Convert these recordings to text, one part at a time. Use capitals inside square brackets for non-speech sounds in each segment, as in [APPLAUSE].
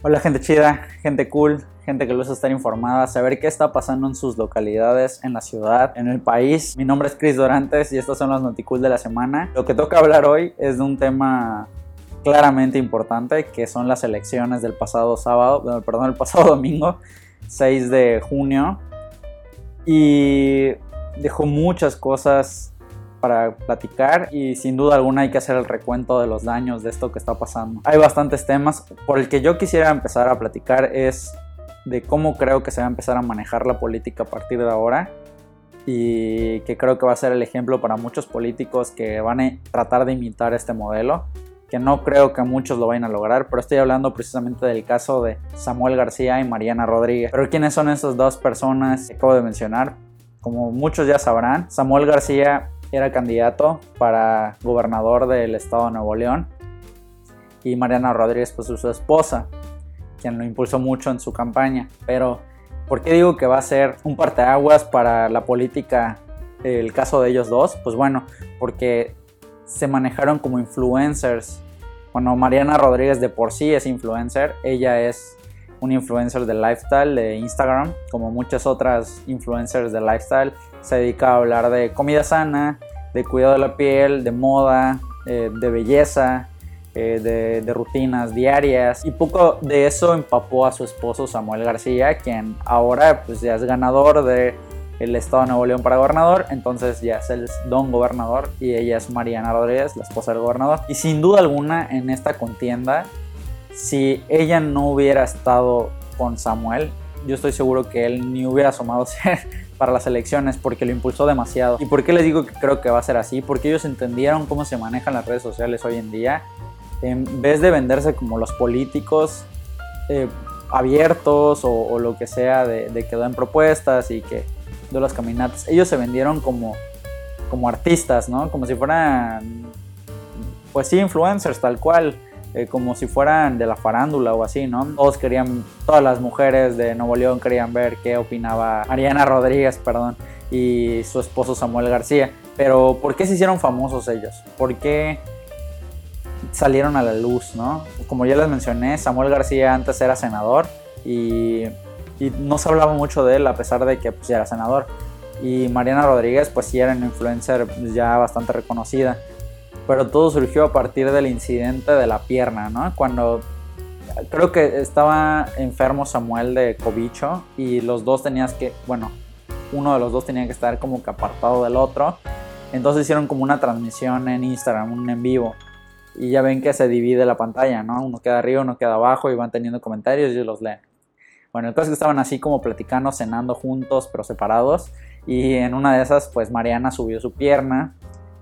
Hola gente chida, gente cool, gente que gusta estar informada, saber qué está pasando en sus localidades, en la ciudad, en el país. Mi nombre es Chris Dorantes y estos son los Noticool de la semana. Lo que toca hablar hoy es de un tema claramente importante que son las elecciones del pasado sábado, perdón, el pasado [LAUGHS] domingo, 6 de junio. Y dejó muchas cosas para platicar y sin duda alguna hay que hacer el recuento de los daños de esto que está pasando. Hay bastantes temas. Por el que yo quisiera empezar a platicar es de cómo creo que se va a empezar a manejar la política a partir de ahora y que creo que va a ser el ejemplo para muchos políticos que van a tratar de imitar este modelo que no creo que muchos lo vayan a lograr, pero estoy hablando precisamente del caso de Samuel García y Mariana Rodríguez. Pero ¿quiénes son esas dos personas que acabo de mencionar? Como muchos ya sabrán, Samuel García era candidato para gobernador del estado de Nuevo León y Mariana Rodríguez pues su esposa, quien lo impulsó mucho en su campaña. Pero, ¿por qué digo que va a ser un parteaguas para la política el caso de ellos dos? Pues bueno, porque se manejaron como influencers. Bueno, Mariana Rodríguez de por sí es influencer, ella es un influencer de lifestyle de Instagram, como muchas otras influencers de lifestyle, se dedica a hablar de comida sana, de cuidado de la piel, de moda, eh, de belleza, eh, de, de, rutinas diarias y poco de eso empapó a su esposo Samuel García, quien ahora pues ya es ganador de el estado de Nuevo León para gobernador, entonces ya es el don gobernador y ella es Mariana Rodríguez, la esposa del gobernador. Y sin duda alguna en esta contienda si ella no hubiera estado con Samuel, yo estoy seguro que él ni hubiera asomado [LAUGHS] ser para las elecciones porque lo impulsó demasiado. ¿Y por qué les digo que creo que va a ser así? Porque ellos entendieron cómo se manejan las redes sociales hoy en día. En vez de venderse como los políticos eh, abiertos o, lo que sea de, que dan propuestas y que de las caminatas, ellos se vendieron como, como artistas, ¿no? Como si fueran, pues sí, influencers tal cual eh, como si fueran de la farándula o así, ¿no? Todos querían, todas las mujeres de Nuevo León querían ver qué opinaba Ariana Rodríguez, perdón, y su esposo Samuel García. Pero ¿por qué se hicieron famosos ellos? ¿Por qué salieron a la luz, no? Como ya les mencioné, Samuel García antes era senador y, no se hablaba mucho de él a pesar de que pues, era senador. Y Mariana Rodríguez pues sí era una influencer ya bastante reconocida pero todo surgió a partir del incidente de la pierna, ¿no? Cuando creo que estaba enfermo Samuel de cobicho y los dos tenías que, bueno, uno de los dos tenía que estar como que apartado del otro. Entonces hicieron como una transmisión en Instagram, un en vivo. Y ya ven que se divide la pantalla, ¿no? Uno queda arriba, uno queda abajo y van teniendo comentarios y los leen. Bueno, el caso es que estaban así como platicando, cenando juntos, pero separados. Y en una de esas, pues Mariana subió su pierna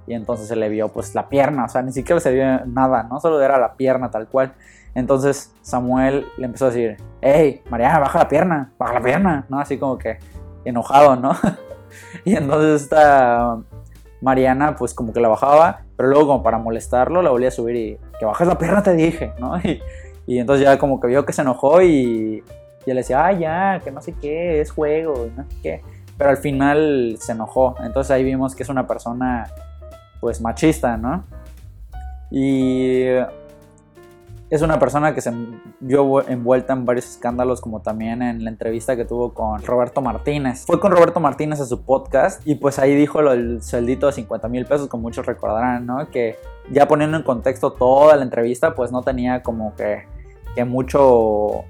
y entonces se le vio pues la pierna, o sea, ni siquiera se vio nada, no solo era la pierna tal cual. Entonces Samuel le empezó a decir, hey, Mariana, baja la pierna, baja la pierna, ¿no? Así como que enojado, ¿no? [LAUGHS] y entonces esta Mariana pues como que la bajaba, pero luego como para molestarlo la volvía a subir y que bajes la pierna te dije, ¿no? [LAUGHS] Y, entonces ya como que vio que se enojó y, y le decía, ah, ya, que no sé qué, es juego, no sé qué. Pero al final se enojó. Entonces ahí vimos que es una persona pues machista, ¿no? Y es una persona que se vio envuelta en varios escándalos, como también en la entrevista que tuvo con Roberto Martínez. Fue con Roberto Martínez a su podcast y pues ahí dijo lo del sueldito de 50 mil pesos, como muchos recordarán, ¿no? Que ya poniendo en contexto toda la entrevista, pues no tenía como que, que mucho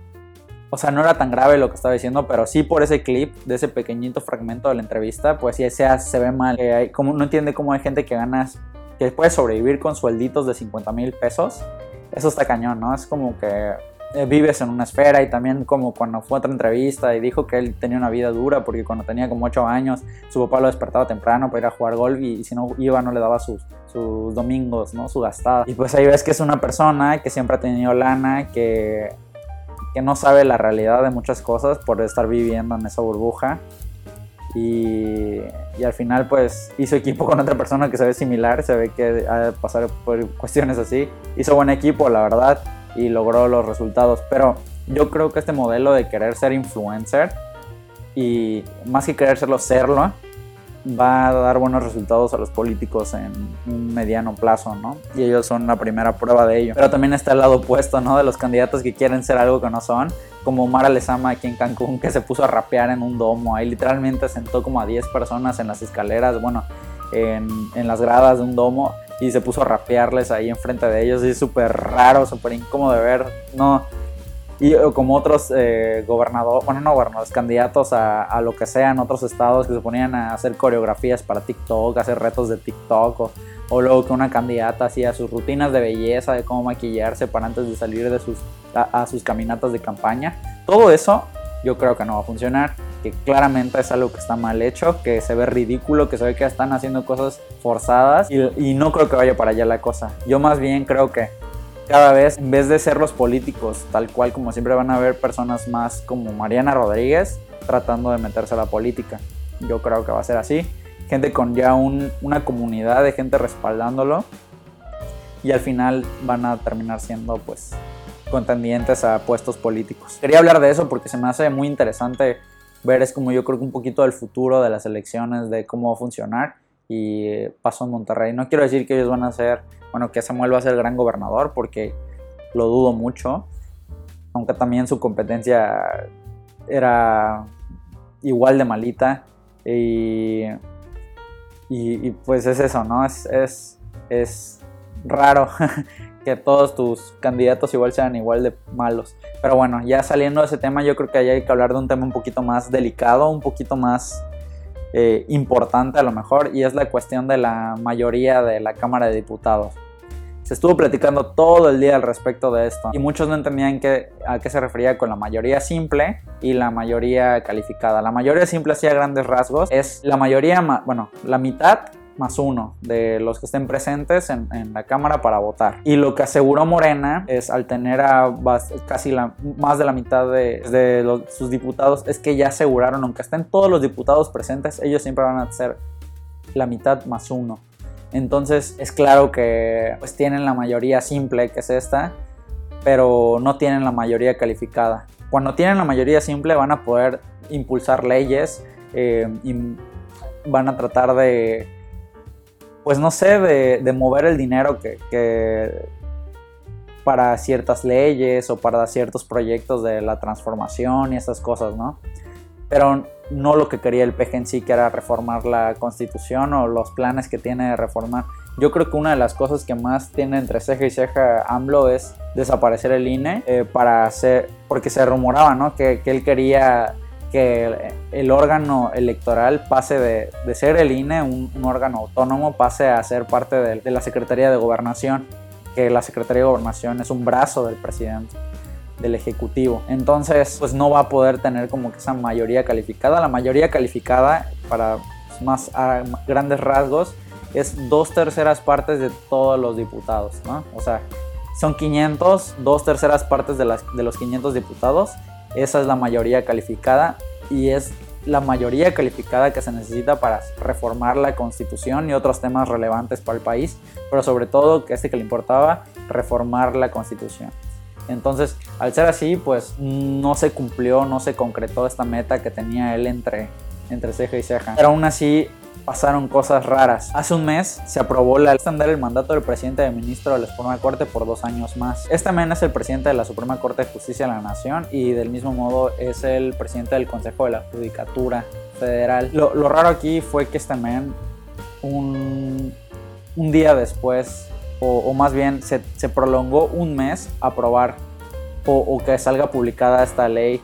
o sea, no era tan grave lo que estaba diciendo, pero sí por ese clip, de ese pequeñito fragmento de la entrevista, pues sí se, se ve mal. como, no entiende cómo hay gente que gana, que puede sobrevivir con suelditos de 50 mil pesos. Eso está cañón, ¿no? Es como que eh, vives en una esfera y también como cuando fue a otra entrevista y dijo que él tenía una vida dura porque cuando tenía como 8 años su papá lo despertaba temprano para ir a jugar golf y, si no iba no le daba sus, sus domingos, ¿no? Su gastada. Y pues ahí ves que es una persona que siempre ha tenido lana, que que no sabe la realidad de muchas cosas por estar viviendo en esa burbuja. Y, y, al final pues hizo equipo con otra persona que se ve similar, se ve que ha de pasar por cuestiones así. Hizo buen equipo, la verdad, y logró los resultados. Pero yo creo que este modelo de querer ser influencer y más que querer serlo, serlo, va a dar buenos resultados a los políticos en un mediano plazo, ¿no? Y ellos son la primera prueba de ello. Pero también está el lado opuesto, ¿no? De los candidatos que quieren ser algo que no son, como Mara Lezama aquí en Cancún, que se puso a rapear en un domo, ahí literalmente sentó como a 10 personas en las escaleras, bueno, en, en las gradas de un domo y se puso a rapearles ahí enfrente de ellos, y es súper raro, súper incómodo de ver, no y como otros eh, gobernadores, bueno, no gobernadores, candidatos a, a, lo que sea en otros estados que se ponían a hacer coreografías para TikTok, hacer retos de TikTok, o, o luego que una candidata hacía sus rutinas de belleza, de cómo maquillarse para antes de salir de sus, a, sus caminatas de campaña. Todo eso yo creo que no va a funcionar, que claramente es algo que está mal hecho, que se ve ridículo, que se ve que están haciendo cosas forzadas y, y no creo que vaya para allá la cosa. Yo más bien creo que cada vez, en vez de ser los políticos, tal cual como siempre van a haber personas más como Mariana Rodríguez tratando de meterse a la política. Yo creo que va a ser así. Gente con ya una comunidad de gente respaldándolo. Y al final van a terminar siendo pues contendientes a puestos políticos. Quería hablar de eso porque se me hace muy interesante ver, es como yo creo que un poquito del futuro de las elecciones, de cómo va a funcionar y pasó en Monterrey. No quiero decir que ellos van a ser, bueno, que Samuel va a ser el gran gobernador porque lo dudo mucho, aunque también su competencia era igual de malita y, y, pues es eso, ¿no? Es, es, es raro [LAUGHS] que todos tus candidatos igual sean igual de malos. Pero bueno, ya saliendo de ese tema, yo creo que hay que hablar de un tema un poquito más delicado, un poquito más eh, importante a lo mejor y es la cuestión de la mayoría de la Cámara de Diputados. Se estuvo platicando todo el día al respecto de esto y muchos no entendían qué, a qué se refería con la mayoría simple y la mayoría calificada. La mayoría simple, hacía grandes rasgos, es la mayoría, bueno, la mitad más uno de los que estén presentes en, la Cámara para votar. Y lo que aseguró Morena es al tener a casi la, más de la mitad de, sus diputados, es que ya aseguraron, aunque estén todos los diputados presentes, ellos siempre van a ser la mitad más uno. Entonces es claro que pues tienen la mayoría simple, que es esta, pero no tienen la mayoría calificada. Cuando tienen la mayoría simple van a poder impulsar leyes eh, y van a tratar de pues no sé, de, mover el dinero que, para ciertas leyes o para ciertos proyectos de la transformación y esas cosas, ¿no? Pero no lo que quería el PG en sí, que era reformar la constitución o los planes que tiene de reformar. Yo creo que una de las cosas que más tiene entre ceja y ceja AMLO es desaparecer el INE eh, para hacer, porque se rumoraba, ¿no? Que, que él quería que el, órgano electoral pase de, ser el INE, un, órgano autónomo, pase a ser parte de, la Secretaría de Gobernación, que la Secretaría de Gobernación es un brazo del presidente del Ejecutivo. Entonces, pues no va a poder tener como que esa mayoría calificada. La mayoría calificada, para más grandes rasgos, es dos terceras partes de todos los diputados, ¿no? O sea, son 500, dos terceras partes de, las, de los 500 diputados esa es la mayoría calificada y es la mayoría calificada que se necesita para reformar la constitución y otros temas relevantes para el país, pero sobre todo, que este que le importaba, reformar la constitución. Entonces, al ser así, pues no se cumplió, no se concretó esta meta que tenía él entre, entre ceja y ceja. Pero aún así, pasaron cosas raras. Hace un mes se aprobó la extender el mandato del presidente de ministro de la Suprema Corte por dos años más. Este men es el presidente de la Suprema Corte de Justicia de la Nación y del mismo modo es el presidente del Consejo de la Judicatura Federal. Lo, raro aquí fue que este men un, un día después, o, más bien se, prolongó un mes aprobar o, que salga publicada esta ley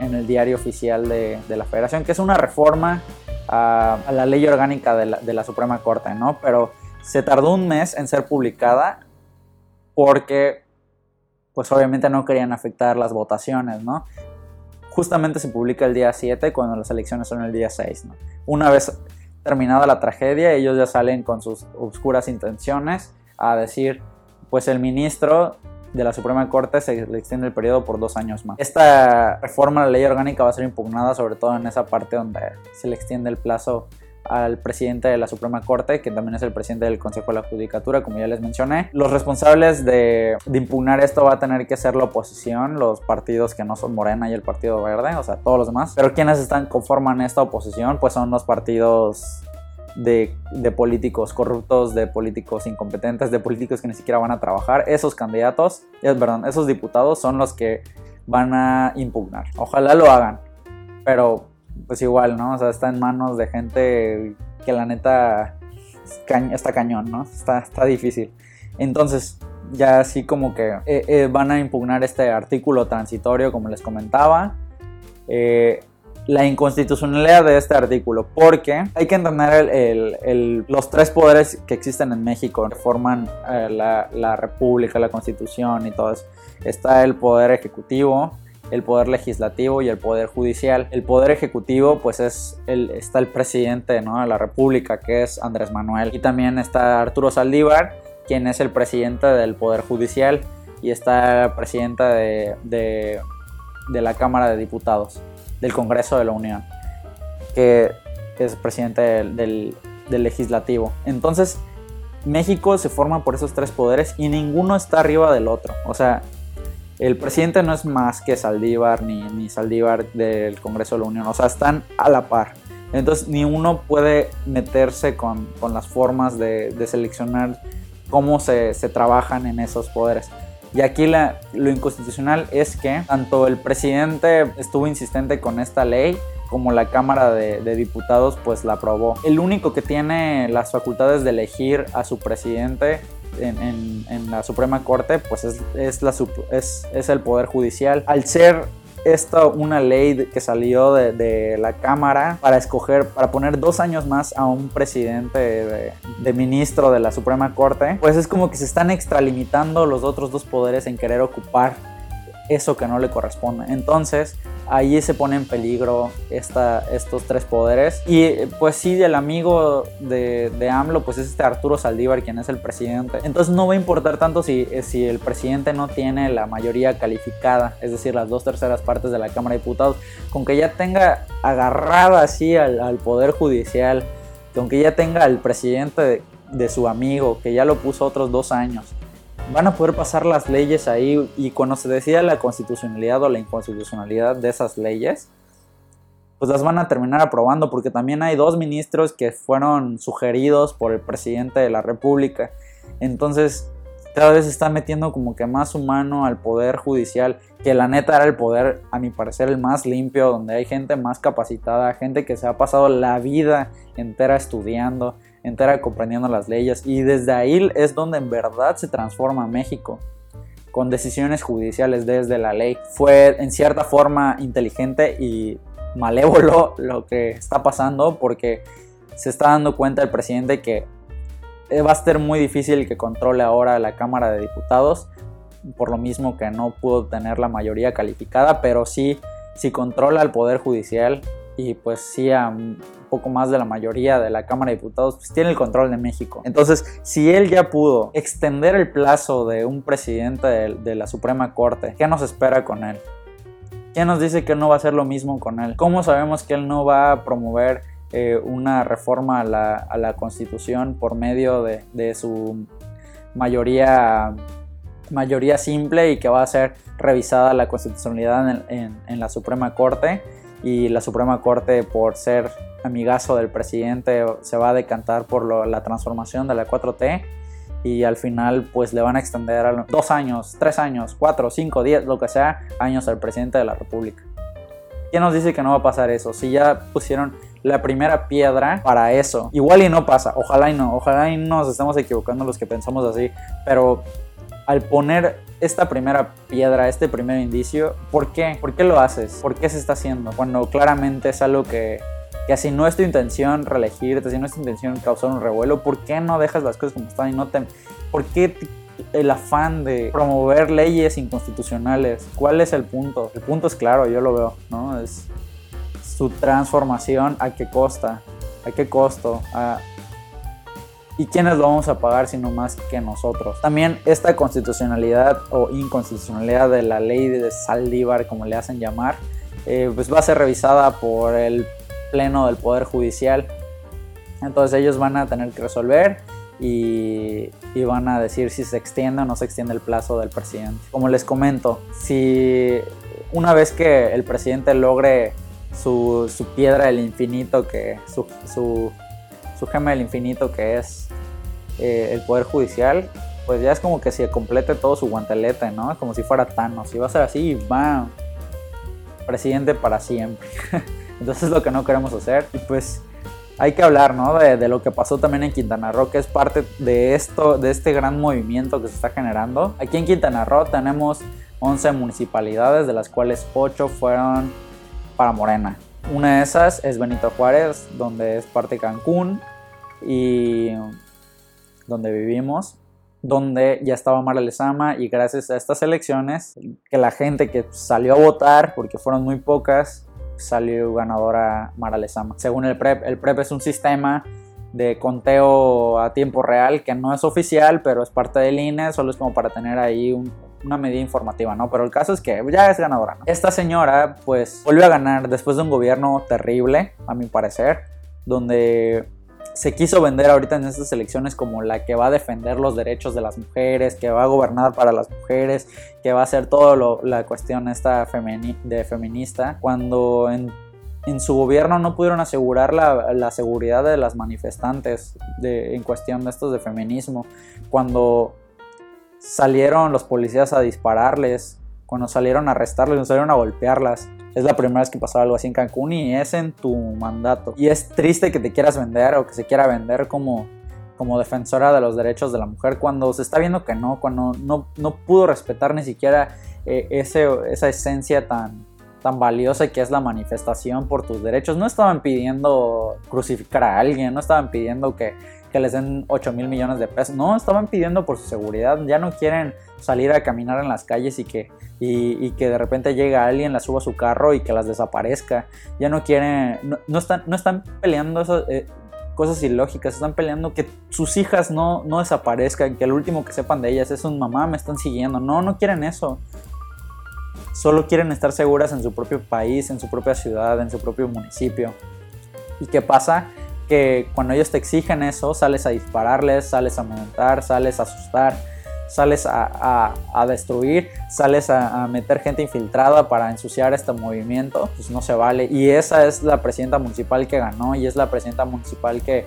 en el diario oficial de, la federación, que es una reforma a, la ley orgánica de la, Suprema Corte, ¿no? Pero se tardó un mes en ser publicada porque, pues obviamente no querían afectar las votaciones, ¿no? Justamente se publica el día 7 cuando las elecciones son el día 6, ¿no? Una vez terminada la tragedia, ellos ya salen con sus oscuras intenciones a decir, pues el ministro de la Suprema Corte se le extiende el periodo por dos años más. Esta reforma a la ley orgánica va a ser impugnada sobre todo en esa parte donde se le extiende el plazo al presidente de la Suprema Corte, que también es el presidente del Consejo de la Judicatura, como ya les mencioné. Los responsables de, impugnar esto va a tener que ser la oposición, los partidos que no son Morena y el Partido Verde, o sea, todos los demás. Pero quienes están conforman esta oposición, pues son los partidos de, políticos corruptos, de políticos incompetentes, de políticos que ni siquiera van a trabajar. Esos candidatos, es verdad, esos diputados son los que van a impugnar. Ojalá lo hagan, pero pues igual, ¿no? O sea, está en manos de gente que la neta está cañón, ¿no? Está, está difícil. Entonces, ya así como que eh, eh, van a impugnar este artículo transitorio, como les comentaba. Eh, la inconstitucionalidad de este artículo, porque hay que entender los tres poderes que existen en México, que forman la, la república, la constitución y todo eso. Está el poder ejecutivo, el poder legislativo y el poder judicial. El poder ejecutivo pues es el, está el presidente ¿no? de la república que es Andrés Manuel y también está Arturo Saldívar quien es el presidente del poder judicial y está el presidente de, de, la Cámara de Diputados del Congreso de la Unión que es presidente del, del legislativo. Entonces México se forma por esos tres poderes y ninguno está arriba del otro. O sea, el presidente no es más que Saldívar ni, ni Saldívar del Congreso de la Unión, o sea, están a la par. Entonces ni uno puede meterse con, las formas de, seleccionar cómo se, trabajan en esos poderes. Y aquí lo inconstitucional es que tanto el presidente estuvo insistente con esta ley como la Cámara de, de, Diputados pues la aprobó. El único que tiene las facultades de elegir a su presidente en, la Suprema Corte, pues es, es, el Poder Judicial. Al ser esta una ley que salió de, la Cámara para escoger, para poner dos años más a un presidente de, de, ministro de la Suprema Corte, pues es como que se están extralimitando los otros dos poderes en querer ocupar eso que no le corresponde. Entonces, ahí se pone en peligro esta, estos tres poderes. Y pues sí, el amigo de, de, AMLO, pues es este Arturo Saldívar, quien es el presidente. Entonces no va a importar tanto si, si el presidente no tiene la mayoría calificada, es decir, las dos terceras partes de la Cámara de Diputados, con que ya tenga agarrada así al, Poder Judicial, con que ya tenga al presidente de, de su amigo, que ya lo puso otros dos años van a poder pasar las leyes ahí y cuando se decida la constitucionalidad o la inconstitucionalidad de esas leyes, pues las van a terminar aprobando porque también hay dos ministros que fueron sugeridos por el presidente de la República. Entonces, cada vez se está metiendo como que más humano al poder judicial, que la neta era el poder, a mi parecer, el más limpio, donde hay gente más capacitada, gente que se ha pasado la vida entera estudiando, entera comprendiendo las leyes y desde ahí es donde en verdad se transforma México con decisiones judiciales desde la ley. Fue en cierta forma inteligente y malévolo [LAUGHS] lo que está pasando porque se está dando cuenta el presidente que va a ser muy difícil que controle ahora la Cámara de Diputados, por lo mismo que no pudo tener la mayoría calificada, pero sí, si controla el Poder Judicial y pues sí a poco más de la mayoría de la Cámara de Diputados, pues tiene el control de México. Entonces, si él ya pudo extender el plazo de un presidente de, la Suprema Corte, ¿qué nos espera con él? ¿Quién nos dice que no va a hacer lo mismo con él? ¿Cómo sabemos que él no va a promover eh, una reforma a la, Constitución por medio de, su mayoría, mayoría simple y que va a ser revisada la constitucionalidad en la Suprema Corte? Y la Suprema Corte por ser amigazo del presidente se va a decantar por la transformación de la 4T y al final pues le van a extender a dos años, tres años, cuatro, cinco, diez, lo que sea, años al presidente de la República. ¿Quién nos dice que no va a pasar eso? Si ya pusieron la primera piedra para eso. Igual y no pasa, ojalá y no, ojalá y nos estemos equivocando los que pensamos así, pero al poner esta primera piedra, este primer indicio, ¿por qué? ¿Por qué lo haces? ¿Por qué se está haciendo? Cuando claramente es algo que, que si no es tu intención reelegirte, si no es tu intención causar un revuelo, ¿por qué no dejas las cosas como están y no te... ¿Por qué el afán de promover leyes inconstitucionales? ¿Cuál es el punto? El punto es claro, yo lo veo, ¿no? Es su transformación, ¿a qué costa? ¿A qué costo? ¿A, ¿Y quiénes lo vamos a pagar sino más que nosotros? También esta constitucionalidad o inconstitucionalidad de la ley de Saldívar, como le hacen llamar, eh, pues va a ser revisada por el Pleno del Poder Judicial Entonces ellos van a tener que resolver y, van a decir si se extiende o no se extiende el plazo del presidente. Como les comento, si una vez que el presidente logre su, piedra del infinito, que su, su, gema del infinito que es eh, el poder judicial, pues ya es como que se complete todo su guantelete, ¿no? Como si fuera Thanos. Y va a ser así, va presidente para siempre. [LAUGHS] Entonces es lo que no queremos hacer. Y pues hay que hablar, ¿no? De, lo que pasó también en Quintana Roo, que es parte de esto, de este gran movimiento que se está generando. Aquí en Quintana Roo tenemos 11 municipalidades, de las cuales 8 fueron para Morena. Una de esas es Benito Juárez, donde es parte de Cancún y donde vivimos, donde ya estaba Mara Lezama y gracias a estas elecciones, que la gente que salió a votar, porque fueron muy pocas, salió ganadora Mara Lezama. Según el PREP, el PREP es un sistema de conteo a tiempo real que no es oficial, pero es parte del INE, solo es como para tener ahí una medida informativa, ¿no? Pero el caso es que ya es ganadora. Esta señora, pues, volvió a ganar después de un gobierno terrible, a mi parecer, donde se quiso vender ahorita en estas elecciones como la que va a defender los derechos de las mujeres, que va a gobernar para las mujeres, que va a hacer todo la cuestión esta de feminista, cuando en, su gobierno no pudieron asegurar la, seguridad de las manifestantes en cuestión de estos de feminismo, cuando salieron los policías a dispararles, cuando salieron a arrestarlas, cuando salieron a golpearlas. Es la primera vez que pasó algo así en Cancún y es en tu mandato. Y es triste que te quieras vender o que se quiera vender como, como defensora de los derechos de la mujer cuando se está viendo que no, cuando no, no pudo respetar ni siquiera eh, ese, esa esencia tan, tan valiosa que es la manifestación por tus derechos. No estaban pidiendo crucificar a alguien, no estaban pidiendo que, que les den 8 mil millones de pesos, no, estaban pidiendo por su seguridad, ya no quieren salir a caminar en las calles y que, y, que de repente llega alguien, la suba su carro y que las desaparezca. Ya no quieren, no, están, no están peleando eso, eh, cosas ilógicas, están peleando que sus hijas no, no desaparezcan, que el último que sepan de ellas es un mamá, me están siguiendo. No, no quieren eso. Solo quieren estar seguras en su propio país, en su propia ciudad, en su propio municipio. ¿Y qué pasa? Que cuando ellos te exigen eso, sales a dispararles, sales a montar, sales a asustar sales a, destruir, sales a, meter gente infiltrada para ensuciar este movimiento, pues no se vale. Y esa es la presidenta municipal que ganó y es la presidenta municipal que,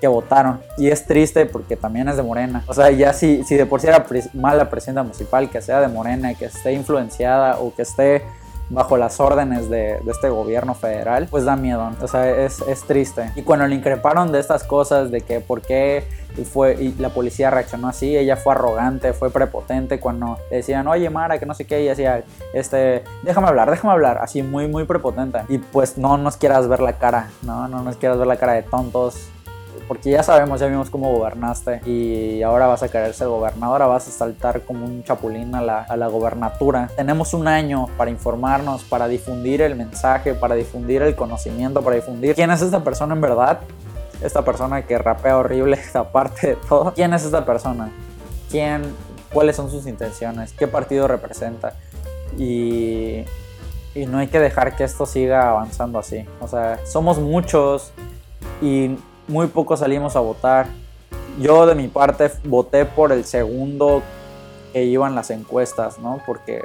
que votaron. Y es triste porque también es de Morena. O sea, ya si, si de por sí era mala presidenta municipal, que sea de Morena que esté influenciada o que esté bajo las órdenes de, este gobierno federal, pues da miedo. O sea, es, es, triste. Y cuando le increparon de estas cosas, de que por qué fue, y la policía reaccionó así, ella fue arrogante, fue prepotente cuando decían, oye Mara, que no sé qué, y decía, este, déjame hablar, déjame hablar, así muy, muy prepotente. Y pues no nos quieras ver la cara, ¿no? No nos quieras ver la cara de tontos porque ya sabemos, ya vimos cómo gobernaste y ahora vas a querer ser gobernadora, vas a saltar como un chapulín a la, a la gobernatura. Tenemos un año para informarnos, para difundir el mensaje, para difundir el conocimiento, para difundir quién es esta persona en verdad. Esta persona que rapea horrible, [LAUGHS] aparte de todo. ¿Quién es esta persona? ¿Quién? ¿Cuáles son sus intenciones? ¿Qué partido representa? Y y no hay que dejar que esto siga avanzando así. O sea, somos muchos y muy pocos salimos a votar. Yo de mi parte voté por el segundo que iban las encuestas, ¿no? Porque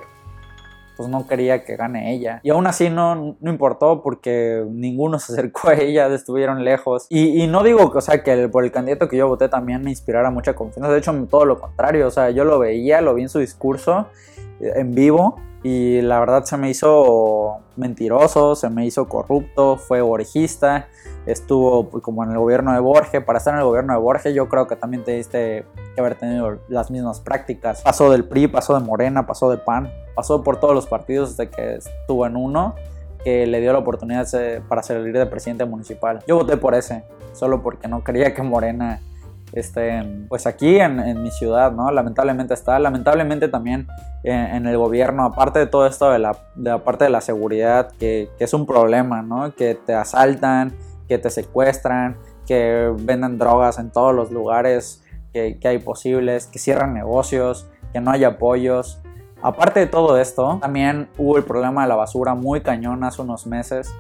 pues no quería que gane ella. Y aún así no, no importó porque ninguno se acercó a ella, estuvieron lejos. Y, no digo que, o sea, que por el candidato que yo voté también me inspirara mucha confianza. De hecho, todo lo contrario. O sea, yo lo veía, lo vi en su discurso eh, en vivo y la verdad se me hizo mentiroso, se me hizo corrupto, fue orejista, estuvo como en el gobierno de Borges. Para estar en el gobierno de Borges yo creo que también te diste que haber tenido las mismas prácticas. Pasó del PRI, pasó de Morena, pasó de PAN, pasó por todos los partidos desde que estuvo en uno que le dio la oportunidad para salir de presidente municipal. Yo voté por ese, solo porque no quería que Morena este, pues aquí en, mi ciudad. Lamentablemente está, lamentablemente también en, el gobierno, aparte de todo esto de la, parte de la seguridad, que, es un problema, ¿no? Que te asaltan, que te secuestran, que venden drogas en todos los lugares que, que hay posibles, que cierran negocios, que no hay apoyos. Aparte de todo esto, también hubo el problema de la basura muy cañón hace unos meses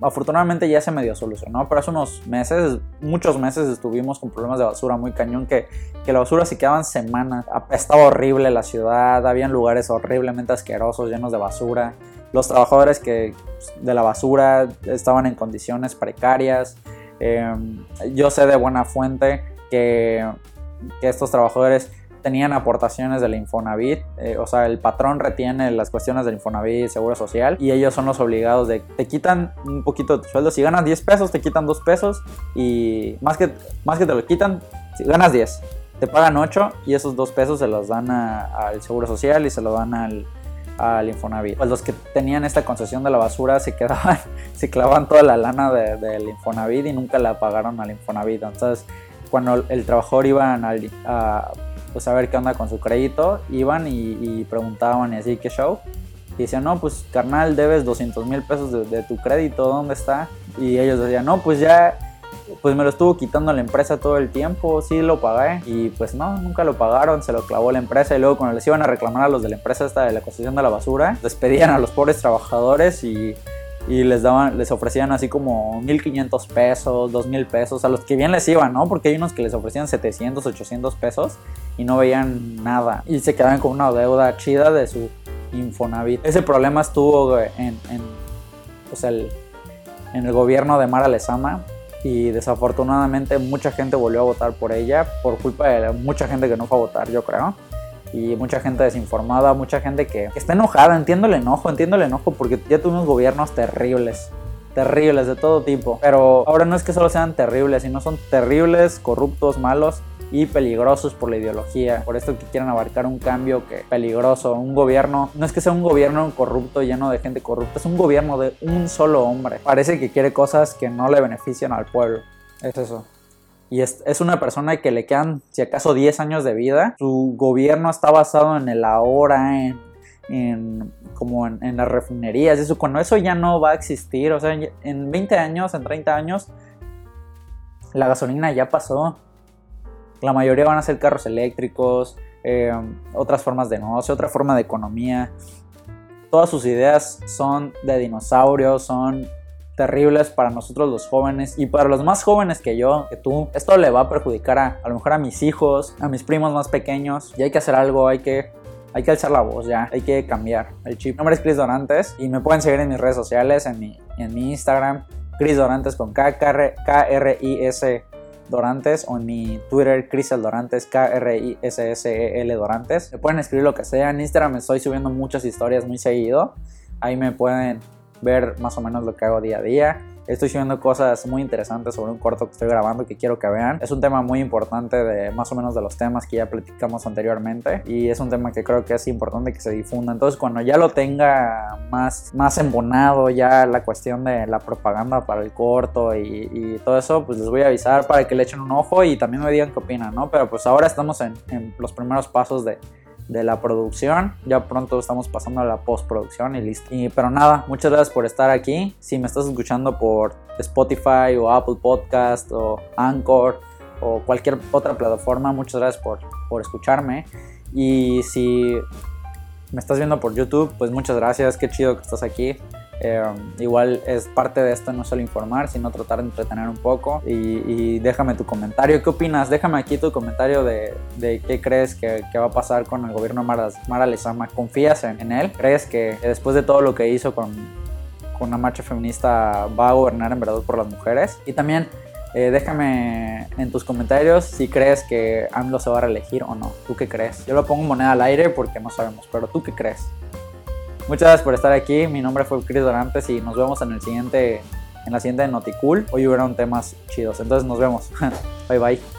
afortunadamente ya se medio solucionó, pero hace unos meses, muchos meses estuvimos con problemas de basura muy cañón que, que la basura se quedaban semanas. Estaba horrible la ciudad, habían lugares horriblemente asquerosos, llenos de basura. Los trabajadores que, de la basura estaban en condiciones precarias. Em, yo sé de buena fuente que, que estos trabajadores tenían aportaciones del Infonavit, eh, o sea, el patrón retiene las cuestiones del Infonavit, Seguro Social, y ellos son los obligados de, te quitan un poquito de tu sueldo, si ganas 10 pesos, te quitan 2 pesos, y más que, más que te lo quitan, si ganas 10, te pagan 8, y esos 2 pesos se los dan al Seguro Social y se los dan al, al Infonavit. Pues los que tenían esta concesión de la basura se quedaban, [LAUGHS] se clavaban toda la lana del Infonavit y nunca la pagaron al Infonavit. Entonces, cuando el trabajador iba a, pues a ver qué onda con su crédito, iban y, preguntaban y así, ¿qué show? Y decían, no, pues carnal, debes 200 mil pesos de, tu crédito, ¿dónde está? Y ellos decían, no, pues ya, pues me lo estuvo quitando la empresa todo el tiempo, sí lo pagué. Y pues no, nunca lo pagaron, se lo clavó la empresa. Y luego cuando les iban a reclamar a los de la empresa esta de la concesión de la basura, despedían a los pobres trabajadores y y les daban, les ofrecían así como 1500 pesos, 2000 pesos, a los que bien les iban, ¿no? Porque hay unos que les ofrecían 700, 800 pesos y no veían nada y se quedaban con una deuda chida de su Infonavit. Ese problema estuvo en, en, pues el, en el gobierno de Mara Lezama y desafortunadamente mucha gente volvió a votar por ella por culpa de mucha gente que no fue a votar, yo creo y mucha gente desinformada, mucha gente que, está enojada, entiendo el enojo, entiendo el enojo porque ya tuvimos gobiernos terribles, terribles de todo tipo, pero ahora no es que solo sean terribles, sino son terribles, corruptos, malos y peligrosos por la ideología. Por esto que quieren abarcar un cambio que peligroso, un gobierno, no es que sea un gobierno corrupto lleno de gente corrupta, es un gobierno de un solo hombre. Parece que quiere cosas que no le benefician al pueblo. Es eso y es, una persona que le quedan, si acaso, 10 años de vida. Su gobierno está basado en el ahora, en, como en, las refinerías. Eso, cuando eso ya no va a existir, o sea, en 20 años, en 30 años, la gasolina ya pasó. La mayoría van a ser carros eléctricos, eh, otras formas de negocio, otra forma de economía. Todas sus ideas son de dinosaurios, son terribles para nosotros los jóvenes y para los más jóvenes que yo, que tú. Esto le va a perjudicar a, a lo mejor a mis hijos, a mis primos más pequeños y hay que hacer algo, hay que hay que alzar la voz ya, hay que cambiar el chip. Mi nombre es Chris Dorantes y me pueden seguir en mis redes sociales, en mi, en mi Instagram, Chris Dorantes con K, K-R-I-S Dorantes o en mi Twitter, Crisel Dorantes, K-R-I-S-S-E-L Dorantes. Me pueden escribir lo que sea. En Instagram estoy subiendo muchas historias muy seguido. Ahí me pueden ver más o menos lo que hago día a día. Estoy subiendo cosas muy interesantes sobre un corto que estoy grabando que quiero que vean. Es un tema muy importante de más o menos de los temas que ya platicamos anteriormente y es un tema que creo que es importante que se difunda. Entonces cuando ya lo tenga más, más embonado, ya la cuestión de la propaganda para el corto y, todo eso, pues les voy a avisar para que le echen un ojo y también me digan qué opinan, ¿no? Pero pues ahora estamos en, en los primeros pasos de, de la producción. Ya pronto estamos pasando a la postproducción y listo. Y, pero nada, muchas gracias por estar aquí. Si me estás escuchando por Spotify o Apple Podcast o Anchor o cualquier otra plataforma, muchas gracias por, por escucharme. Y si me estás viendo por YouTube, pues muchas gracias. Qué chido que estás aquí. Eh, igual es parte de esto no solo informar, sino tratar de entretener un poco. Y, déjame tu comentario. ¿Qué opinas? Déjame aquí tu comentario de, de qué crees que, que, va a pasar con el gobierno Mara, Mara Lezama. ¿Confías en, en, él? ¿Crees que después de todo lo que hizo con, con una marcha feminista va a gobernar en verdad por las mujeres? Y también eh, déjame en tus comentarios si crees que AMLO se va a reelegir o no. ¿Tú qué crees? Yo lo pongo moneda al aire porque no sabemos, pero ¿tú qué crees? Muchas gracias por estar aquí. Mi nombre fue Chris Dorantes y nos vemos en el siguiente, en la siguiente Noticool. Hoy hubieron temas chidos. Entonces nos vemos. [LAUGHS] bye bye.